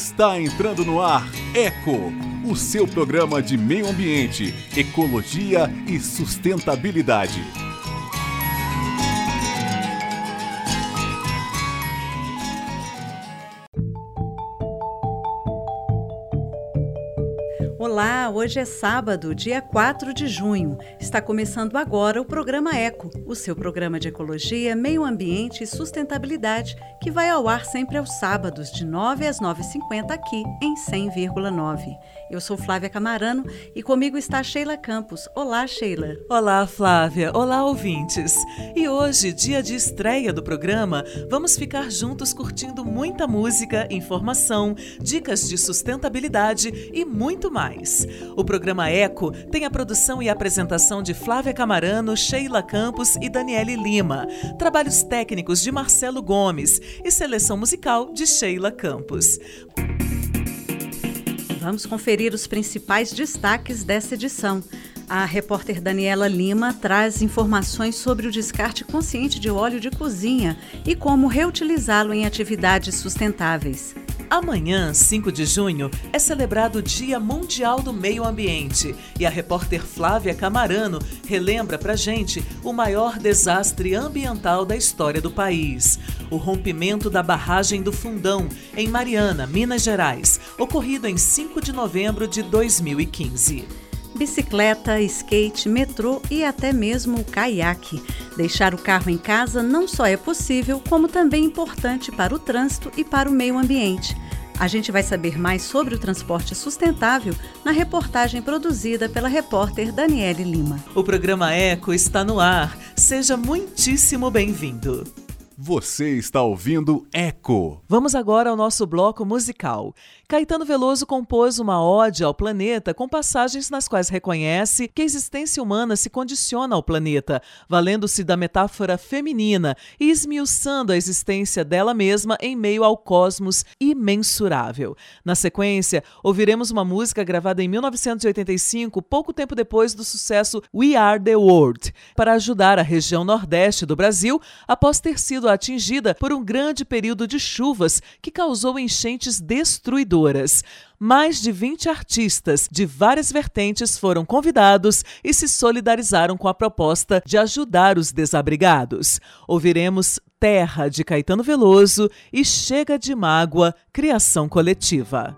Está entrando no ar Eco, o seu programa de meio ambiente, ecologia e sustentabilidade. Olá, hoje é sábado, dia 4 de junho. Está começando agora o programa Eco, o seu programa de ecologia, meio ambiente e sustentabilidade, que vai ao ar sempre aos sábados, de 9 às 9h50 aqui em 100,9. Eu sou Flávia Camarano e comigo está Sheila Campos. Olá, Sheila. Olá, Flávia. Olá, ouvintes. E hoje, dia de estreia do programa, vamos ficar juntos curtindo muita música, informação, dicas de sustentabilidade e muito mais. O programa Eco tem a produção e apresentação de Flávia Camarano, Sheila Campos e Daniele Lima. Trabalhos técnicos de Marcelo Gomes e seleção musical de Sheila Campos. Vamos conferir os principais destaques dessa edição. A repórter Daniela Lima traz informações sobre o descarte consciente de óleo de cozinha e como reutilizá-lo em atividades sustentáveis. Amanhã, 5 de junho, é celebrado o Dia Mundial do Meio Ambiente. E a repórter Flávia Camarano relembra pra gente o maior desastre ambiental da história do país: o rompimento da barragem do Fundão, em Mariana, Minas Gerais, ocorrido em 5 de novembro de 2015 bicicleta, skate, metrô e até mesmo o caiaque. Deixar o carro em casa não só é possível, como também importante para o trânsito e para o meio ambiente. A gente vai saber mais sobre o transporte sustentável na reportagem produzida pela repórter Daniele Lima. O programa Eco está no ar. Seja muitíssimo bem-vindo. Você está ouvindo Eco. Vamos agora ao nosso bloco musical. Caetano Veloso compôs uma ode ao planeta com passagens nas quais reconhece que a existência humana se condiciona ao planeta, valendo-se da metáfora feminina e esmiuçando a existência dela mesma em meio ao cosmos imensurável. Na sequência, ouviremos uma música gravada em 1985, pouco tempo depois do sucesso We Are the World, para ajudar a região nordeste do Brasil após ter sido atingida por um grande período de chuvas que causou enchentes destruidoras. Mais de 20 artistas de várias vertentes foram convidados e se solidarizaram com a proposta de ajudar os desabrigados. Ouviremos Terra de Caetano Veloso e Chega de Mágoa, criação coletiva.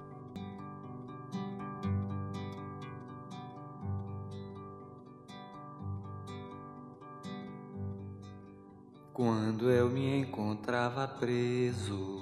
Quando eu me encontrava preso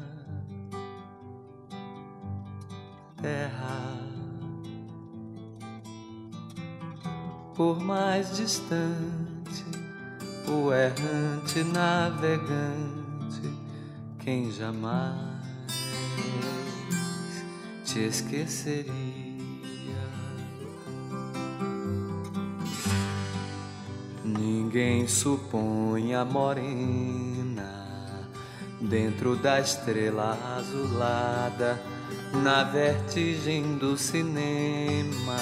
terra. Por mais distante, o errante navegante, quem jamais te esqueceria. Ninguém supõe a morena dentro da estrela azulada, na vertigem do cinema.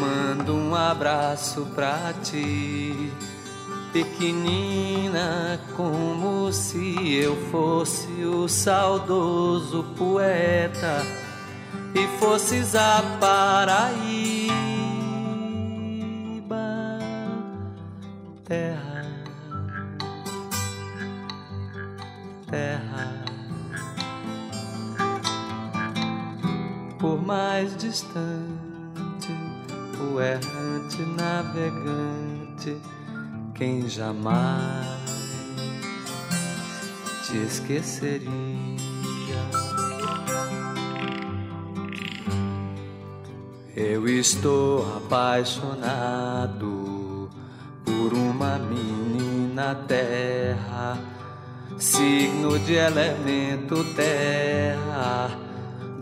Mando um abraço pra ti, pequenina, como se eu fosse o saudoso poeta e fosses a Paraíba, mais distante, o errante navegante, quem jamais te esqueceria. Eu estou apaixonado por uma menina terra signo de elemento terra,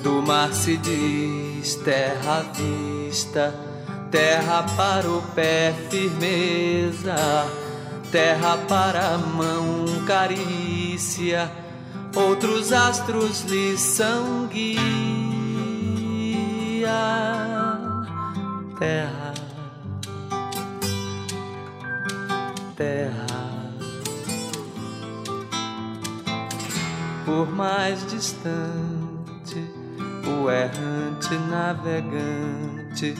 Do mar se diz terra vista, terra para o pé firmeza, terra para a mão carícia, outros astros lhe são guia. Terra, terra. por mais distante, o errante navegante,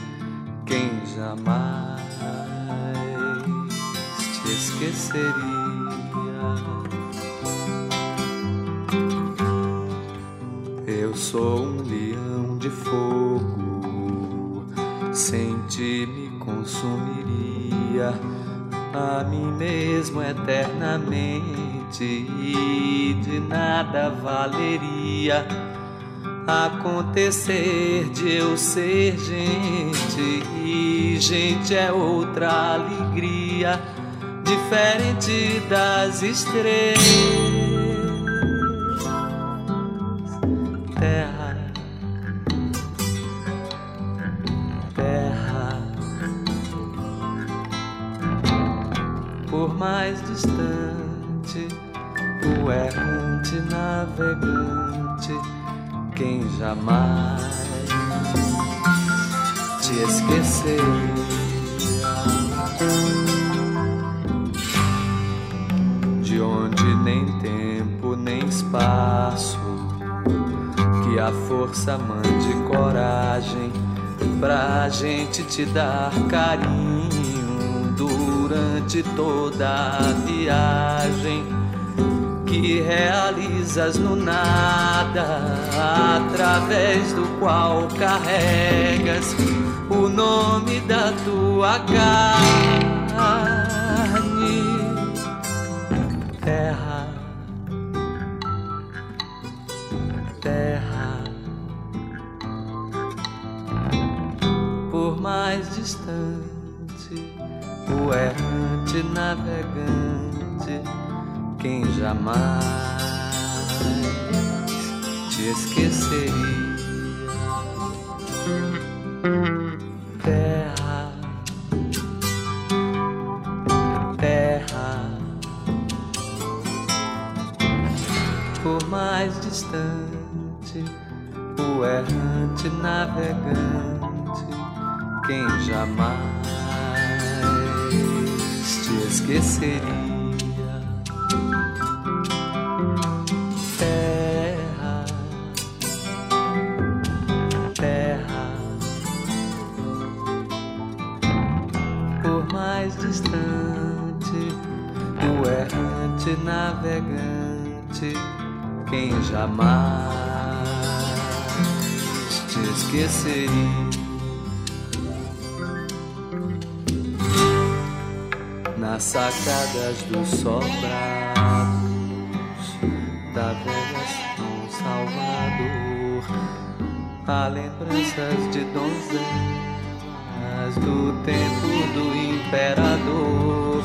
quem jamais te esqueceria. Eu sou um leão de fogo, sem ti me consumiria a mim mesmo eternamente e de nada valeria acontecer de eu ser gente e gente é outra alegria diferente das estrelas te esqueceria. De onde nem tempo nem espaço, que a força mande coragem pra gente te dar carinho durante toda a viagem que realizas no nada, através do qual carregas o nome da tua carne, terra, terra, por mais distante, o errante navegante quem jamais te esqueceria. Navegante, quem jamais te esqueceria. navegante, quem jamais te esqueceria. Nas sacadas dos sobrados da velha São Salvador, há lembranças de donzelas do tempo do imperador.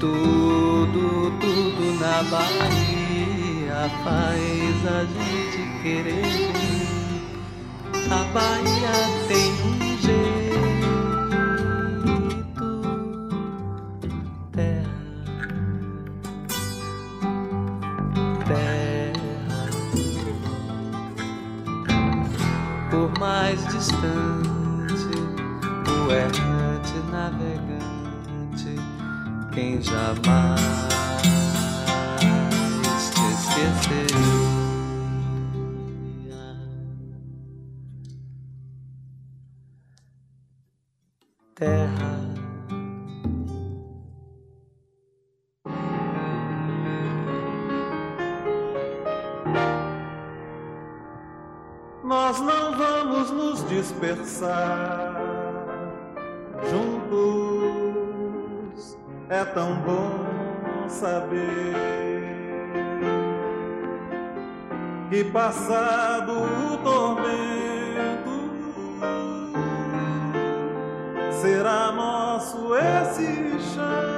Tudo, tudo na Bahia faz a gente querer. A Bahia tem Terra. Nós não vamos nos dispersar é tão bom saber que passado o tormento nosso esse chão.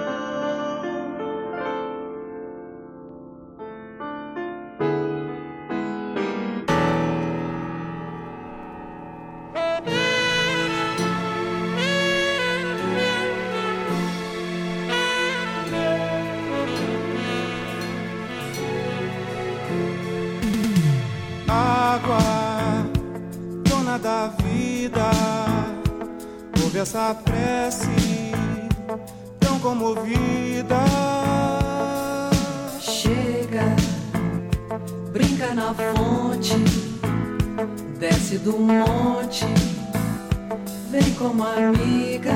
Do monte, vem como amiga.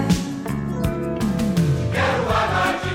Quero água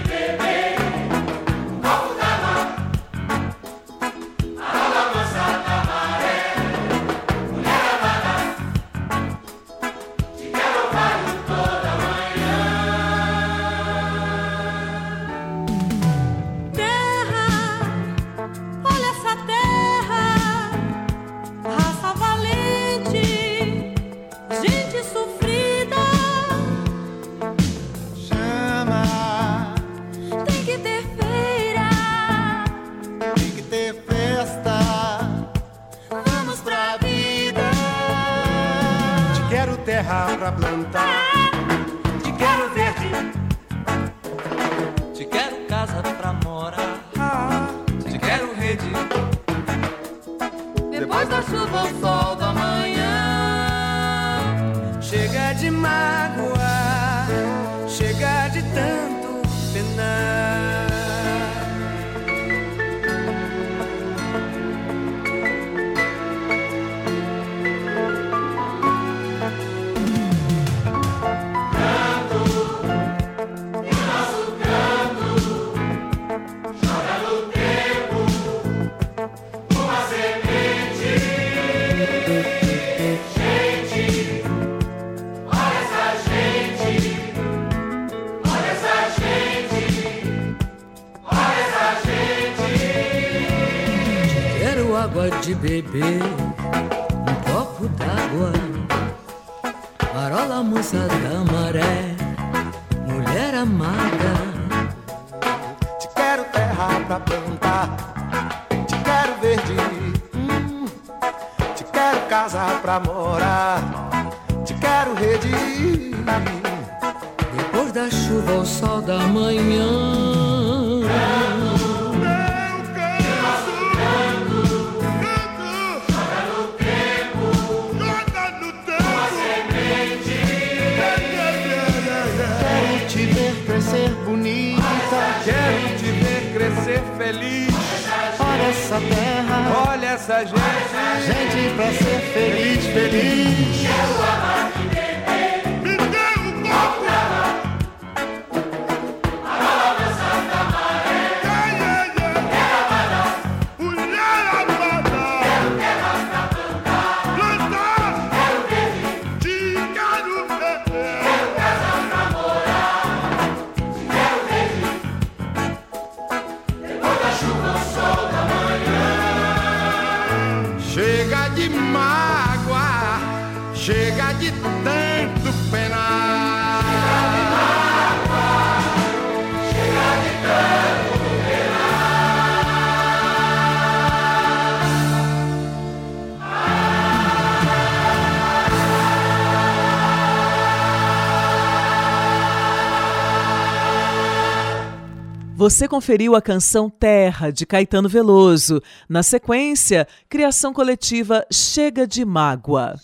Você conferiu a canção Terra, de Caetano Veloso. Na sequência, criação coletiva Chega de Mágoa.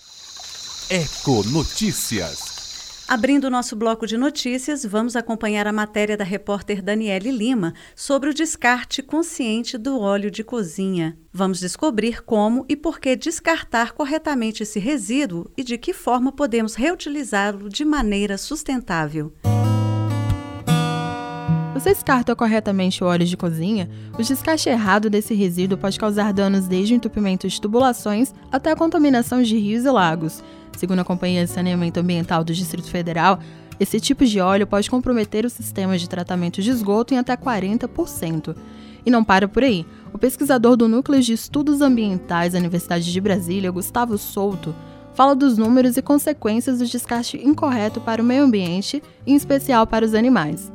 Eco Notícias. Abrindo o nosso bloco de notícias, vamos acompanhar a matéria da repórter Daniele Lima sobre o descarte consciente do óleo de cozinha. Vamos descobrir como e por que descartar corretamente esse resíduo e de que forma podemos reutilizá-lo de maneira sustentável. Você descarta corretamente o óleo de cozinha, o descarte errado desse resíduo pode causar danos desde o entupimento de tubulações até a contaminação de rios e lagos. Segundo a Companhia de Saneamento Ambiental do Distrito Federal, esse tipo de óleo pode comprometer o sistema de tratamento de esgoto em até 40%. E não para por aí. O pesquisador do Núcleo de Estudos Ambientais da Universidade de Brasília, Gustavo Souto, fala dos números e consequências do descarte incorreto para o meio ambiente, em especial para os animais.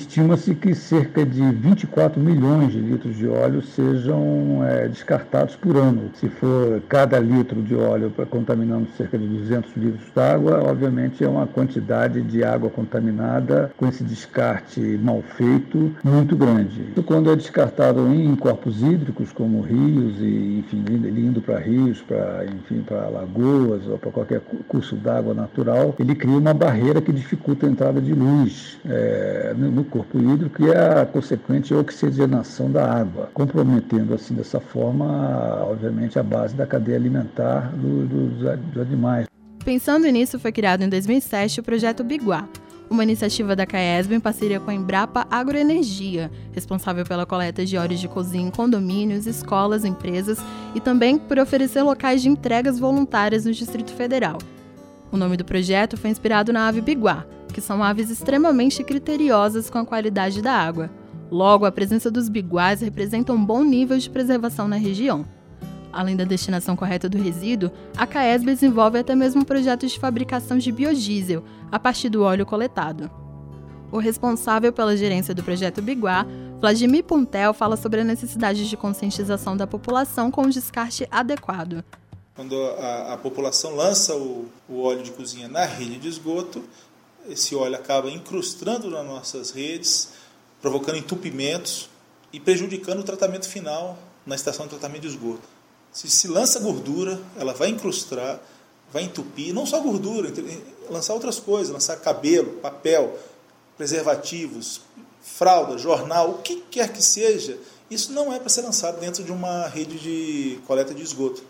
Estima-se que cerca de 24 milhões de litros de óleo sejam é, descartados por ano. Se for cada litro de óleo contaminando cerca de 200 litros d'água, obviamente é uma quantidade de água contaminada com esse descarte mal feito muito grande. Quando é descartado em corpos hídricos, como rios e, enfim, indo para rios, para, enfim, para lagoas ou para qualquer curso d'água natural, ele cria uma barreira que dificulta a entrada de luz é, no corpo hídrico e a consequente oxigenação da água, comprometendo assim dessa forma, obviamente, a base da cadeia alimentar do, do, dos animais. Pensando nisso, foi criado em 2007 o projeto Biguá, uma iniciativa da CAESB em parceria com a Embrapa Agroenergia, responsável pela coleta de óleos de cozinha em condomínios, escolas, empresas e também por oferecer locais de entregas voluntárias no Distrito Federal. O nome do projeto foi inspirado na ave biguá, que são aves extremamente criteriosas com a qualidade da água. Logo, a presença dos biguás representa um bom nível de preservação na região. Além da destinação correta do resíduo, a CAESB desenvolve até mesmo projetos de fabricação de biodiesel a partir do óleo coletado. O responsável pela gerência do projeto Biguá, Vladimir Puntel, fala sobre a necessidade de conscientização da população com o descarte adequado. Quando a, a população lança o, o óleo de cozinha na rede de esgoto, esse óleo acaba incrustando nas nossas redes, provocando entupimentos e prejudicando o tratamento final na estação de tratamento de esgoto. Se se lança gordura, ela vai incrustar, vai entupir, não só gordura, lançar outras coisas, lançar cabelo, papel, preservativos, fralda, jornal, o que quer que seja, isso não é para ser lançado dentro de uma rede de coleta de esgoto.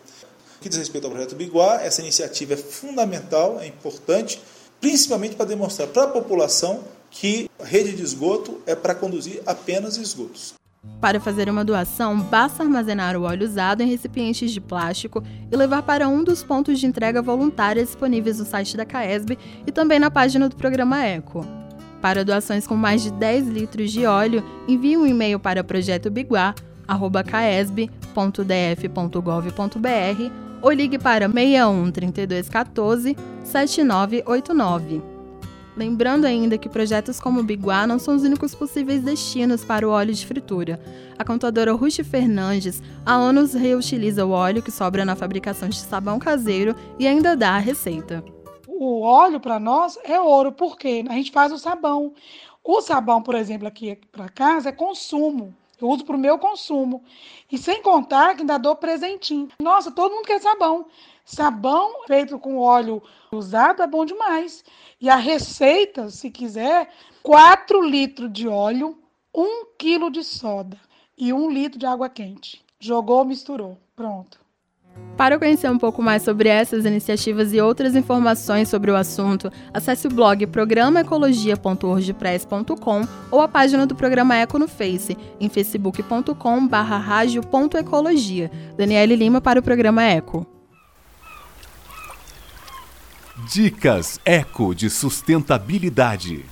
O que diz respeito ao projeto Biguá, essa iniciativa é fundamental, é importante, principalmente para demonstrar para a população que rede de esgoto é para conduzir apenas esgotos. Para fazer uma doação, basta armazenar o óleo usado em recipientes de plástico e levar para um dos pontos de entrega voluntária disponíveis no site da CAESB e também na página do programa Eco. Para doações com mais de 10 litros de óleo, envie um e-mail para projetobiguá.caesb.df.gov.br ou ligue para 61 3214 7989. Lembrando ainda que projetos como o Biguá não são os únicos possíveis destinos para o óleo de fritura. A contadora Ruth Fernandes, a ONUS reutiliza o óleo que sobra na fabricação de sabão caseiro e ainda dá a receita. O óleo para nós é ouro, porque a gente faz o sabão. O sabão, por exemplo, aqui para casa é consumo. Eu uso para o meu consumo. E sem contar que ainda dou presentinho. Nossa, todo mundo quer sabão. Sabão feito com óleo usado é bom demais. E a receita, se quiser, 4 litros de óleo, 1 quilo de soda e 1 litro de água quente. Jogou, misturou. Pronto. Para conhecer um pouco mais sobre essas iniciativas e outras informações sobre o assunto, acesse o blog programaecologia.wordpress.com ou a página do Programa Eco no Face, em facebook.com/radio.ecologia. Daniele Lima para o Programa Eco. Dicas Eco de Sustentabilidade.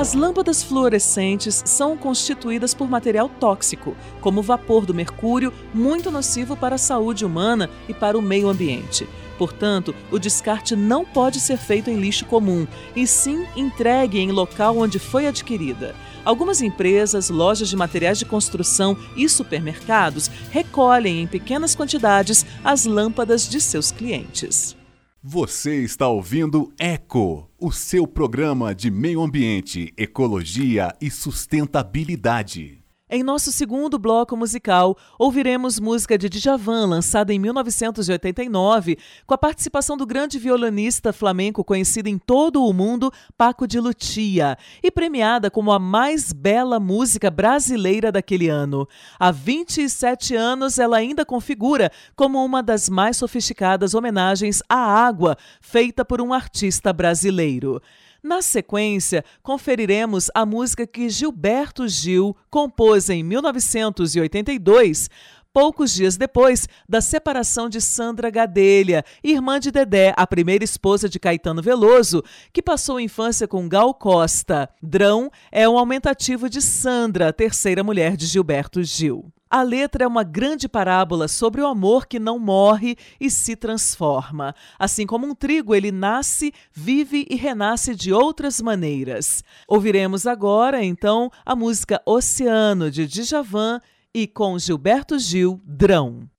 As lâmpadas fluorescentes são constituídas por material tóxico, como o vapor do mercúrio, muito nocivo para a saúde humana e para o meio ambiente. Portanto, o descarte não pode ser feito em lixo comum, e sim entregue em local onde foi adquirida. Algumas empresas, lojas de materiais de construção e supermercados recolhem em pequenas quantidades as lâmpadas de seus clientes. Você está ouvindo Eco, o seu programa de meio ambiente, ecologia e sustentabilidade. Em nosso segundo bloco musical, ouviremos música de Djavan, lançada em 1989, com a participação do grande violonista flamenco conhecido em todo o mundo, Paco de Lucia, e premiada como a mais bela música brasileira daquele ano. Há 27 anos, ela ainda configura como uma das mais sofisticadas homenagens à água feita por um artista brasileiro. Na sequência, conferiremos a música que Gilberto Gil compôs em 1982, poucos dias depois da separação de Sandra Gadelha, irmã de Dedé, a primeira esposa de Caetano Veloso, que passou a infância com Gal Costa. Drão é um aumentativo de Sandra, terceira mulher de Gilberto Gil. A letra é uma grande parábola sobre o amor que não morre e se transforma. Assim como um trigo, ele nasce, vive e renasce de outras maneiras. Ouviremos agora, então, a música Oceano de Djavan e com Gilberto Gil, Drão.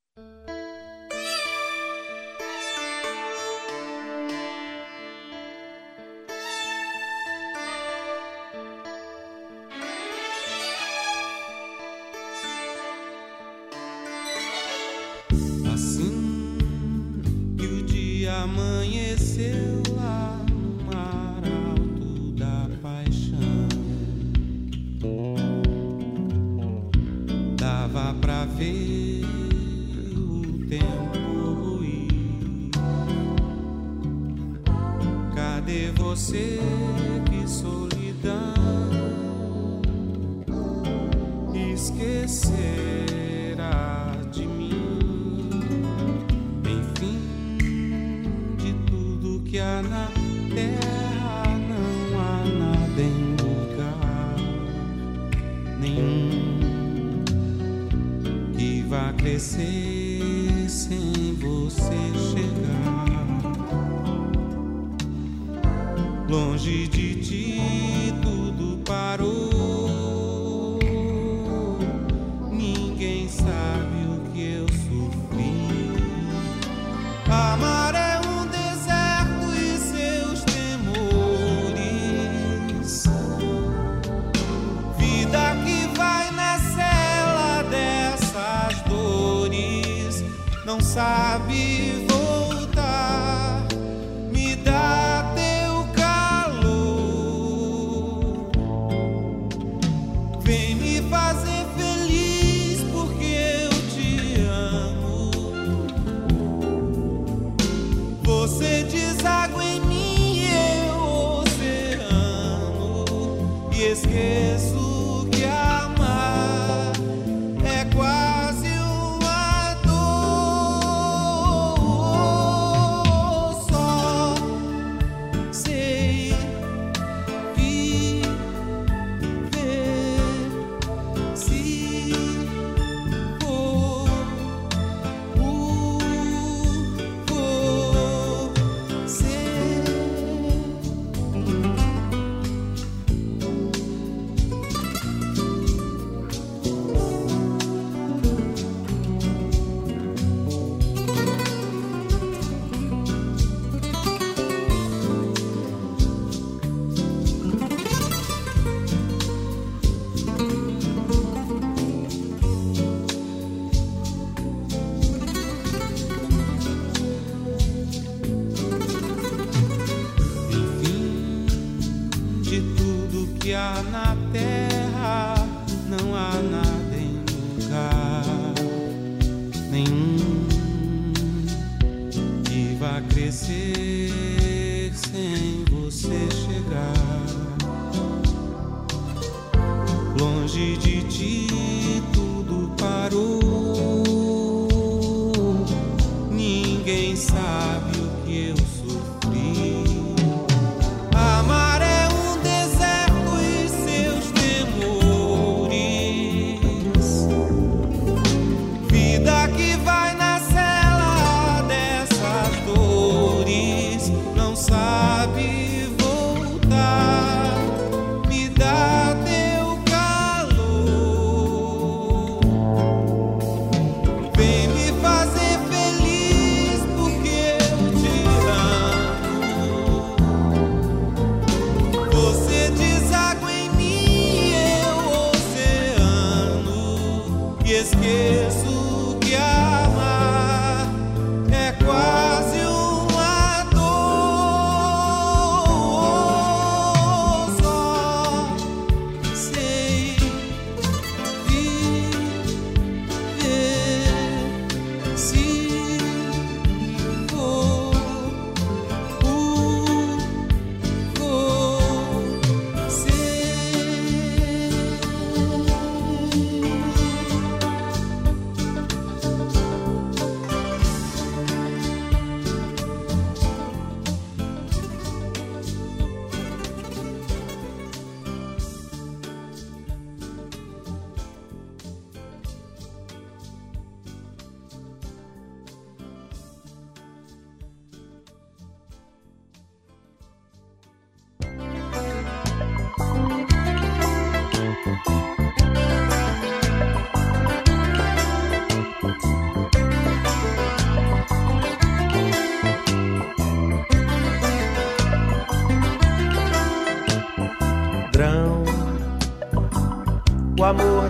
longe de ti.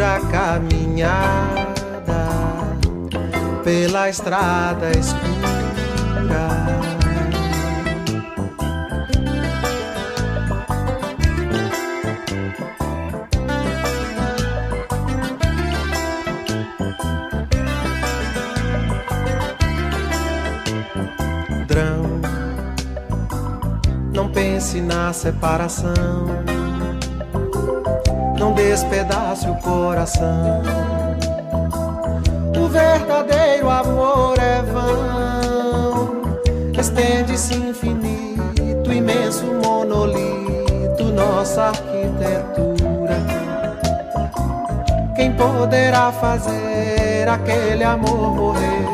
dura caminhada pela estrada escura. Drão, não pense na separação, despedace o coração. O verdadeiro amor é vão, estende-se infinito, imenso monolito, nossa arquitetura. Quem poderá fazer aquele amor morrer?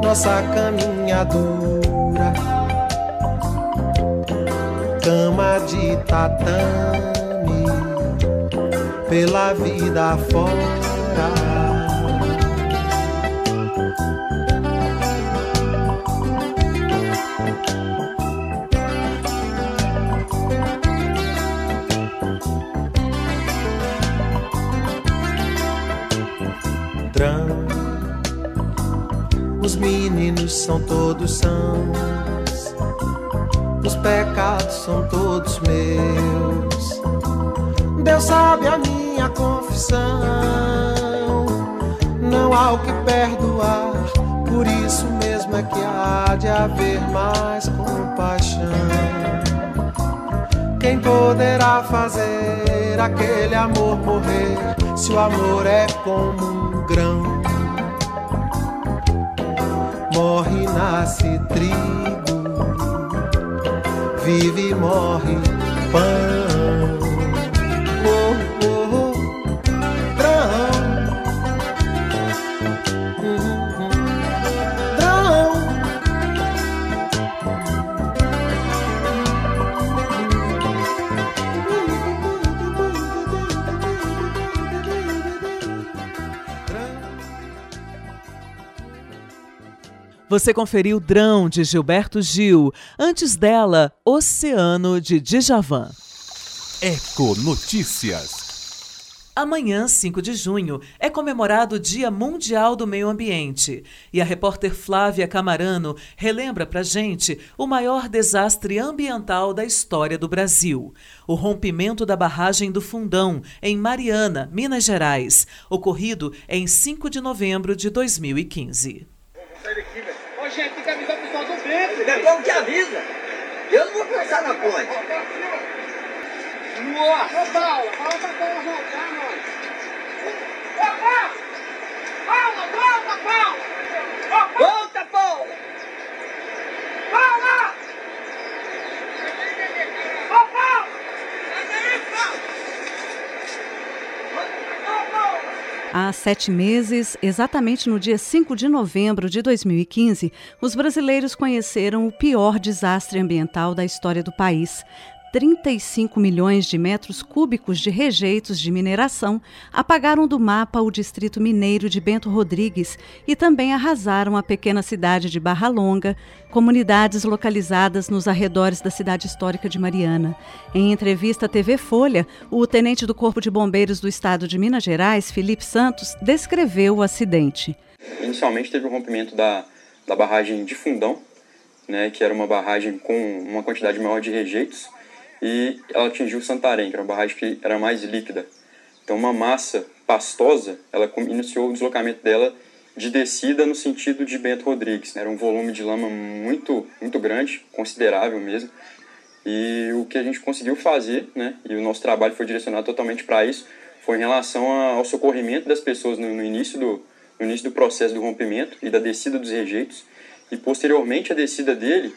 Nossa caminhadura, cama de tatame, pela vida fora. Os meninos são todos sãos, os pecados são todos meus. Não há o que perdoar, por isso mesmo é que há de haver mais compaixão. Quem poderá fazer aquele amor morrer, se o amor é como um grão? morre, nasce trigo, vive e morre pão. Você conferiu Drão, de Gilberto Gil. Antes dela, Oceano, de Djavan. Eco Notícias. Amanhã, 5 de junho, é comemorado o Dia Mundial do Meio Ambiente. E a repórter Flávia Camarano relembra pra gente o maior desastre ambiental da história do Brasil: o rompimento da barragem do Fundão, em Mariana, Minas Gerais, ocorrido em 5 de novembro de 2015. Ô, gente, tem que avisar o pessoal do vento. É bom que avisa. Eu não vou passar na ponte. Nossa! Ô, Paula, fala pra Paula voltar, mano. Ô, Paula! Paula, volta, Paula! Volta, Paula! Paula! Ô, Paula! Ô, Paula! Há sete meses, exatamente no dia 5 de novembro de 2015, os brasileiros conheceram o pior desastre ambiental da história do país. 35 milhões de metros cúbicos de rejeitos de mineração apagaram do mapa o distrito mineiro de Bento Rodrigues e também arrasaram a pequena cidade de Barra Longa, comunidades localizadas nos arredores da cidade histórica de Mariana. Em entrevista à TV Folha, o tenente do Corpo de Bombeiros do Estado de Minas Gerais, Felipe Santos, descreveu o acidente. Inicialmente teve o rompimento da, da barragem de Fundão, né, que era uma barragem com uma quantidade maior de rejeitos, e ela atingiu Santarém, que era uma barragem que era mais líquida. Então, uma massa pastosa, ela iniciou o deslocamento dela de descida no sentido de Bento Rodrigues. Né? Era um volume de lama muito, muito grande, considerável mesmo. E o que a gente conseguiu fazer, né, e o nosso trabalho foi direcionado totalmente para isso, foi em relação ao socorrimento das pessoas no, no, início do, no início do processo do rompimento e da descida dos rejeitos. E posteriormente a descida dele,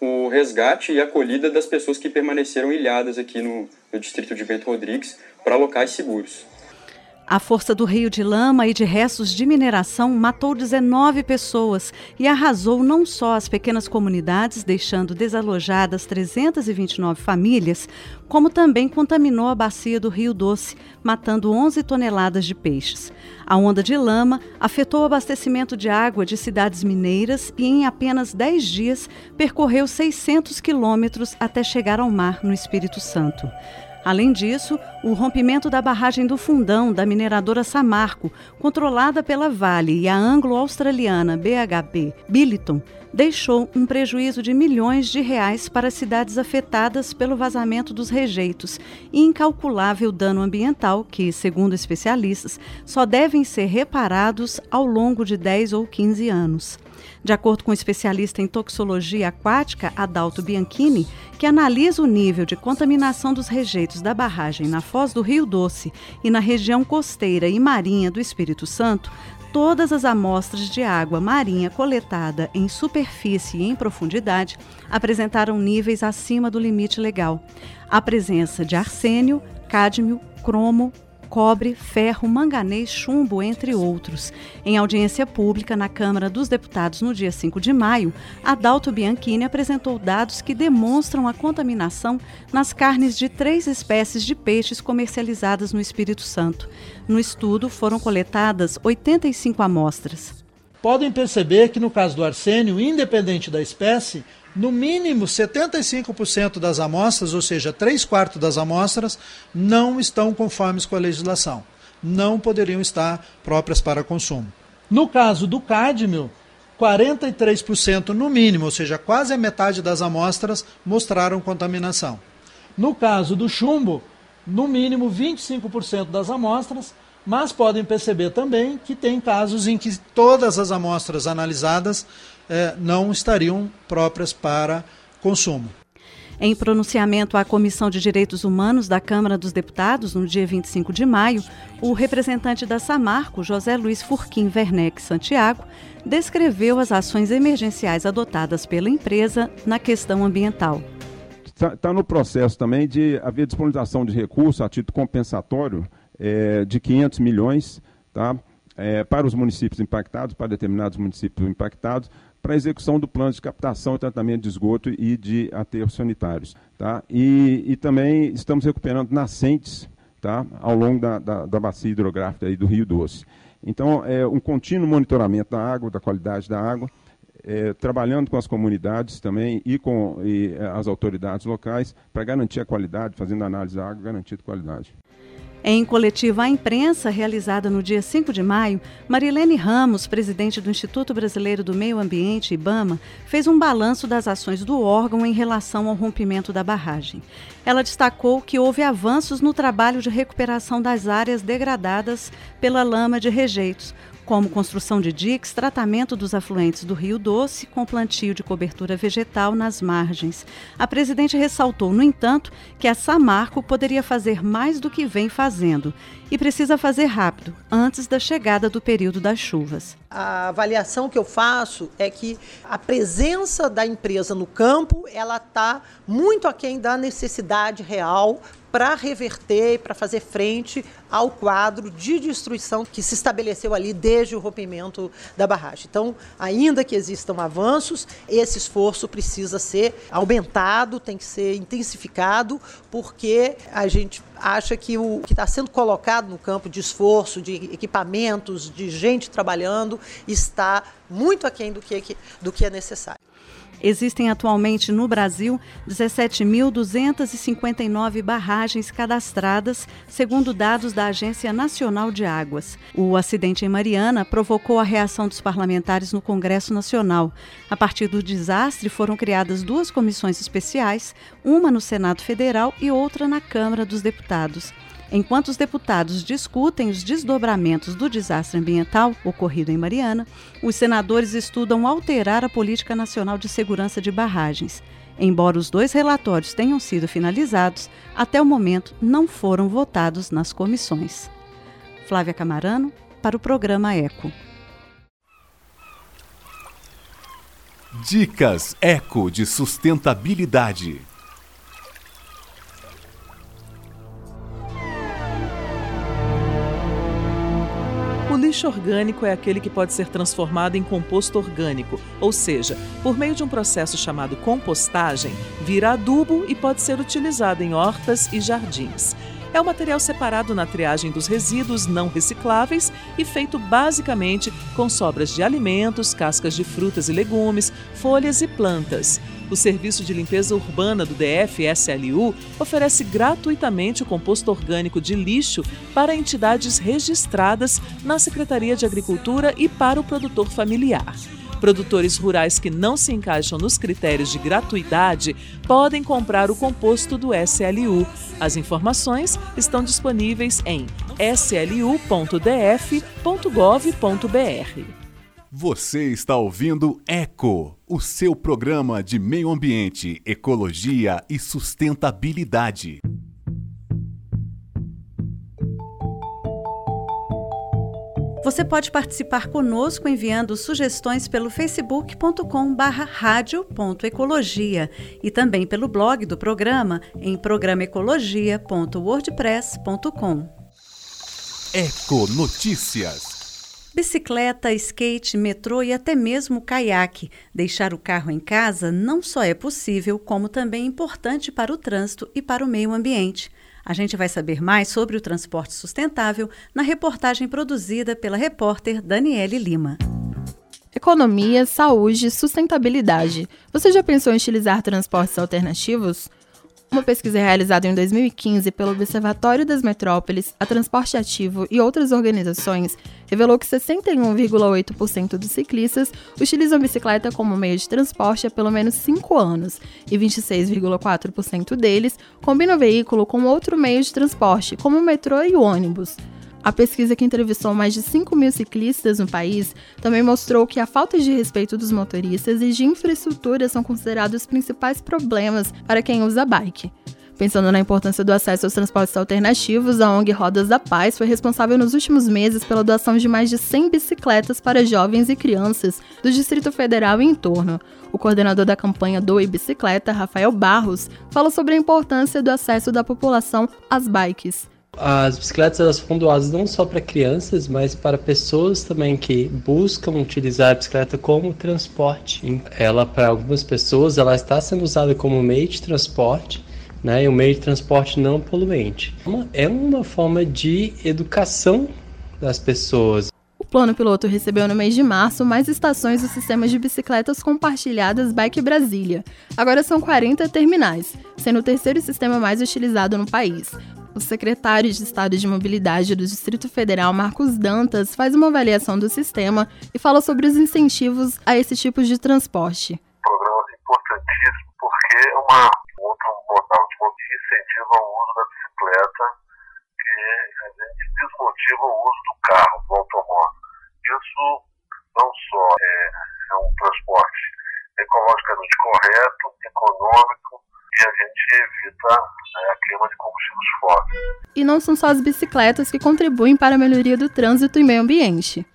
o resgate e acolhida das pessoas que permaneceram ilhadas aqui no, no distrito de Bento Rodrigues para locais seguros. A força do rio de lama e de restos de mineração matou 19 pessoas e arrasou não só as pequenas comunidades, deixando desalojadas 329 famílias, como também contaminou a bacia do Rio Doce, matando 11 toneladas de peixes. A onda de lama afetou o abastecimento de água de cidades mineiras e, em apenas 10 dias, percorreu 600 quilômetros até chegar ao mar no Espírito Santo. Além disso, o rompimento da barragem do Fundão da mineradora Samarco, controlada pela Vale e a anglo-australiana BHP Billiton, deixou um prejuízo de milhões de reais para cidades afetadas pelo vazamento dos rejeitos e incalculável dano ambiental que, segundo especialistas, só devem ser reparados ao longo de 10 ou 15 anos. De acordo com o especialista em toxicologia aquática, Adalto Bianchini, que analisa o nível de contaminação dos rejeitos da barragem na foz do Rio Doce e na região costeira e marinha do Espírito Santo, todas as amostras de água marinha coletada em superfície e em profundidade apresentaram níveis acima do limite legal. A presença de arsênio, cádmio, cromo, cobre, ferro, manganês, chumbo, entre outros. Em audiência pública na Câmara dos Deputados no dia 5 de maio, Adalto Bianchini apresentou dados que demonstram a contaminação nas carnes de três espécies de peixes comercializadas no Espírito Santo. No estudo foram coletadas 85 amostras. Podem perceber que no caso do arsênio, independente da espécie, no mínimo 75% das amostras, ou seja, 3 quartos das amostras, não estão conformes com a legislação. Não poderiam estar próprias para consumo. No caso do cádmio, 43% no mínimo, ou seja, quase a metade das amostras mostraram contaminação. No caso do chumbo, no mínimo 25% das amostras, mas podem perceber também que tem casos em que todas as amostras analisadas eh, não estariam próprias para consumo. Em pronunciamento à Comissão de Direitos Humanos da Câmara dos Deputados, no dia 25 de maio, o representante da Samarco, José Luiz Furquim Werneck Santiago, descreveu as ações emergenciais adotadas pela empresa na questão ambiental. Está tá no processo também de haver disponibilização de recursos a título compensatório é, de 500 milhões tá, é, para os municípios impactados, para determinados municípios impactados, para a execução do plano de captação e tratamento de esgoto e de aterros sanitários. Tá? E, e também estamos recuperando nascentes tá? ao longo da, da, da bacia hidrográfica aí do Rio Doce. Então, é um contínuo monitoramento da água, da qualidade da água, é, trabalhando com as comunidades também e com e, é, as autoridades locais para garantir a qualidade, fazendo análise da água, garantir a qualidade. Em coletiva à imprensa, realizada no dia 5 de maio, Marilene Ramos, presidente do Instituto Brasileiro do Meio Ambiente, IBAMA, fez um balanço das ações do órgão em relação ao rompimento da barragem. Ela destacou que houve avanços no trabalho de recuperação das áreas degradadas pela lama de rejeitos, como construção de diques, tratamento dos afluentes do Rio Doce com plantio de cobertura vegetal nas margens. A presidente ressaltou, no entanto, que a Samarco poderia fazer mais do que vem fazendo e precisa fazer rápido, antes da chegada do período das chuvas. A avaliação que eu faço é que a presença da empresa no campo, ela está muito aquém da necessidade real para reverter para fazer frente ao quadro de destruição que se estabeleceu ali desde o rompimento da barragem. Então, ainda que existam avanços, esse esforço precisa ser aumentado, tem que ser intensificado, porque a gente acha que o que está sendo colocado no campo de esforço, de equipamentos, de gente trabalhando, está muito aquém do que, do que é necessário. Existem atualmente no Brasil 17.259 barragens cadastradas, segundo dados da Agência Nacional de Águas. O acidente em Mariana provocou a reação dos parlamentares no Congresso Nacional. A partir do desastre, foram criadas duas comissões especiais, uma no Senado Federal e outra na Câmara dos Deputados. Enquanto os deputados discutem os desdobramentos do desastre ambiental ocorrido em Mariana, os senadores estudam alterar a Política Nacional de Segurança de Barragens. Embora os dois relatórios tenham sido finalizados, até o momento não foram votados nas comissões. Flávia Camarano, para o programa ECO. Dicas Eco de Sustentabilidade. Lixo orgânico é aquele que pode ser transformado em composto orgânico, ou seja, por meio de um processo chamado compostagem, vira adubo e pode ser utilizado em hortas e jardins. É o material separado na triagem dos resíduos não recicláveis e feito basicamente com sobras de alimentos, cascas de frutas e legumes, folhas e plantas. O Serviço de Limpeza Urbana do DF SLU oferece gratuitamente o composto orgânico de lixo para entidades registradas na Secretaria de Agricultura e para o produtor familiar. Produtores rurais que não se encaixam nos critérios de gratuidade podem comprar o composto do SLU. As informações estão disponíveis em slu.df.gov.br. Você está ouvindo Eco, o seu programa de meio ambiente, ecologia e sustentabilidade. Você pode participar conosco enviando sugestões pelo facebook.com/barra rádio.ecologia e também pelo blog do programa em programaecologia.wordpress.com. Eco Notícias. Bicicleta, skate, metrô e até mesmo caiaque. Deixar o carro em casa não só é possível, como também importante para o trânsito e para o meio ambiente. A gente vai saber mais sobre o transporte sustentável na reportagem produzida pela repórter Daniele Lima. Economia, saúde sustentabilidade. Você já pensou em utilizar transportes alternativos? Uma pesquisa realizada em 2015 pelo Observatório das Metrópoles, a Transporte Ativo e outras organizações revelou que 61,8% dos ciclistas utilizam bicicleta como meio de transporte há pelo menos 5 anos e 26,4% deles combinam o veículo com outro meio de transporte, como o metrô e o ônibus. A pesquisa que entrevistou mais de 5 mil ciclistas no país também mostrou que a falta de respeito dos motoristas e de infraestrutura são considerados os principais problemas para quem usa bike. Pensando na importância do acesso aos transportes alternativos, a ONG Rodas da Paz foi responsável nos últimos meses pela doação de mais de 100 bicicletas para jovens e crianças do Distrito Federal e em torno. O coordenador da campanha Doe Bicicleta, Rafael Barros, fala sobre a importância do acesso da população às bikes. As bicicletas elas foram doadas não só para crianças, mas para pessoas também que buscam utilizar a bicicleta como transporte. Ela, para algumas pessoas, ela está sendo usada como meio de transporte, né, e um meio de transporte não poluente. É uma forma de educação das pessoas. O plano piloto recebeu no mês de março mais estações do sistema de bicicletas compartilhadas Bike Brasília. Agora são 40 terminais, sendo o terceiro sistema mais utilizado no país. O secretário de Estado de Mobilidade do Distrito Federal, Marcos Dantas, faz uma avaliação do sistema e fala sobre os incentivos a esse tipo de transporte. Programa importantíssimo porque é uma outro modal de incentiva o uso da bicicleta que a gente desmotiva o uso do carro, do automóvel. Isso não só é, é um transporte ecologicamente correto, econômico, e a gente evita né, a queima de combustíveis fósseis. E não são só as bicicletas que contribuem para a melhoria do trânsito e meio ambiente.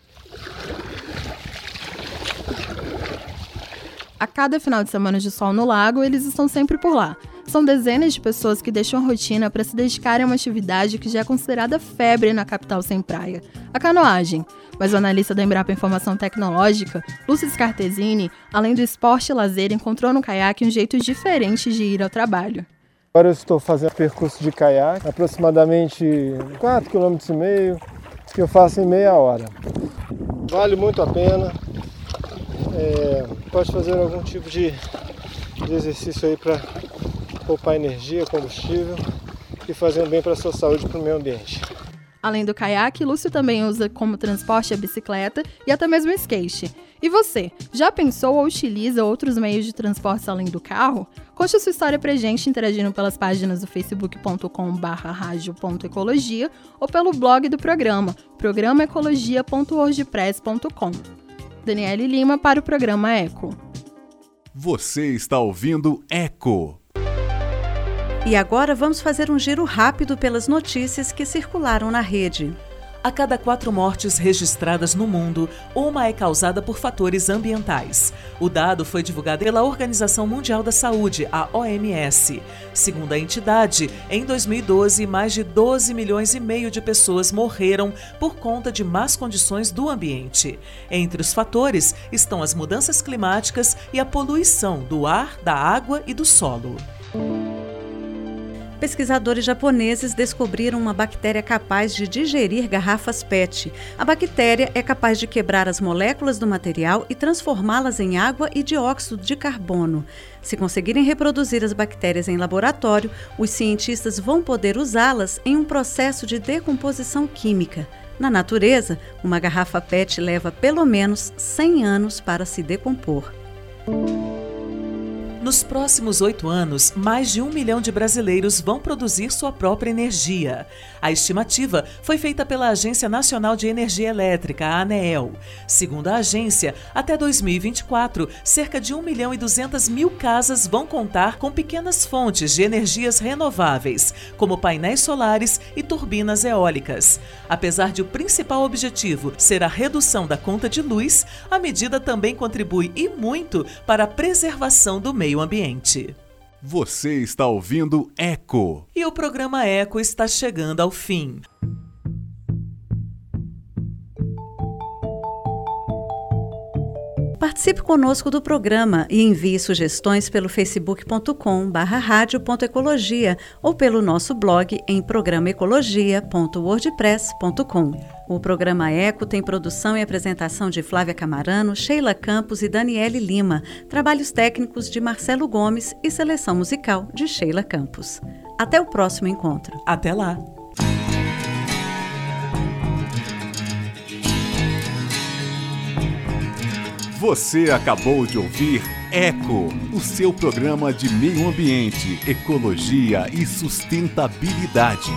A cada final de semana de sol no lago, eles estão sempre por lá. São dezenas de pessoas que deixam a rotina para se dedicarem a uma atividade que já é considerada febre na capital sem praia, a canoagem. Mas o analista da Embrapa Informação Tecnológica, Lúcio Scartesini, além do esporte e lazer, encontrou no caiaque um jeito diferente de ir ao trabalho. Agora eu estou fazendo percurso de caiaque, aproximadamente 4,5 km, que eu faço em meia hora. Vale muito a pena. É, pode fazer algum tipo de, de exercício aí para poupar energia, combustível e fazer um bem para a sua saúde e para o meio ambiente. Além do caiaque, Lúcio também usa como transporte a bicicleta e até mesmo o skate. E você, já pensou ou utiliza outros meios de transporte além do carro? Conte a sua história pra gente interagindo pelas páginas do facebook.com/radio.ecologia ou pelo blog do programa, programaecologia.wordpress.com. Daniele Lima para o programa Eco. Você está ouvindo Eco. E agora vamos fazer um giro rápido pelas notícias que circularam na rede. A cada quatro mortes registradas no mundo, uma é causada por fatores ambientais. O dado foi divulgado pela Organização Mundial da Saúde, a OMS. Segundo a entidade, em 2012, mais de 12 milhões e meio de pessoas morreram por conta de más condições do ambiente. Entre os fatores estão as mudanças climáticas e a poluição do ar, da água e do solo pesquisadores japoneses descobriram uma bactéria capaz de digerir garrafas PET. A bactéria é capaz de quebrar as moléculas do material e transformá-las em água e dióxido de carbono. Se conseguirem reproduzir as bactérias em laboratório, os cientistas vão poder usá-las em um processo de decomposição química. Na natureza, uma garrafa PET leva pelo menos 100 anos para se decompor. Nos próximos oito anos, mais de um milhão de brasileiros vão produzir sua própria energia. A estimativa foi feita pela Agência Nacional de Energia Elétrica, a ANEEL. Segundo a agência, até 2024, cerca de 1 milhão e 200 mil casas vão contar com pequenas fontes de energias renováveis, como painéis solares e turbinas eólicas. Apesar de o principal objetivo ser a redução da conta de luz, a medida também contribui e muito para a preservação do meio ambiente. Você está ouvindo Eco. E o programa Eco está chegando ao fim. Participe conosco do programa e envie sugestões pelo facebook.com/radio.ecologia ou pelo nosso blog em programaecologia.wordpress.com. O programa Eco tem produção e apresentação de Flávia Camarano, Sheila Campos e Daniele Lima, trabalhos técnicos de Marcelo Gomes e seleção musical de Sheila Campos. Até o próximo encontro. Até lá. Você acabou de ouvir Eco, o seu programa de meio ambiente, ecologia e sustentabilidade.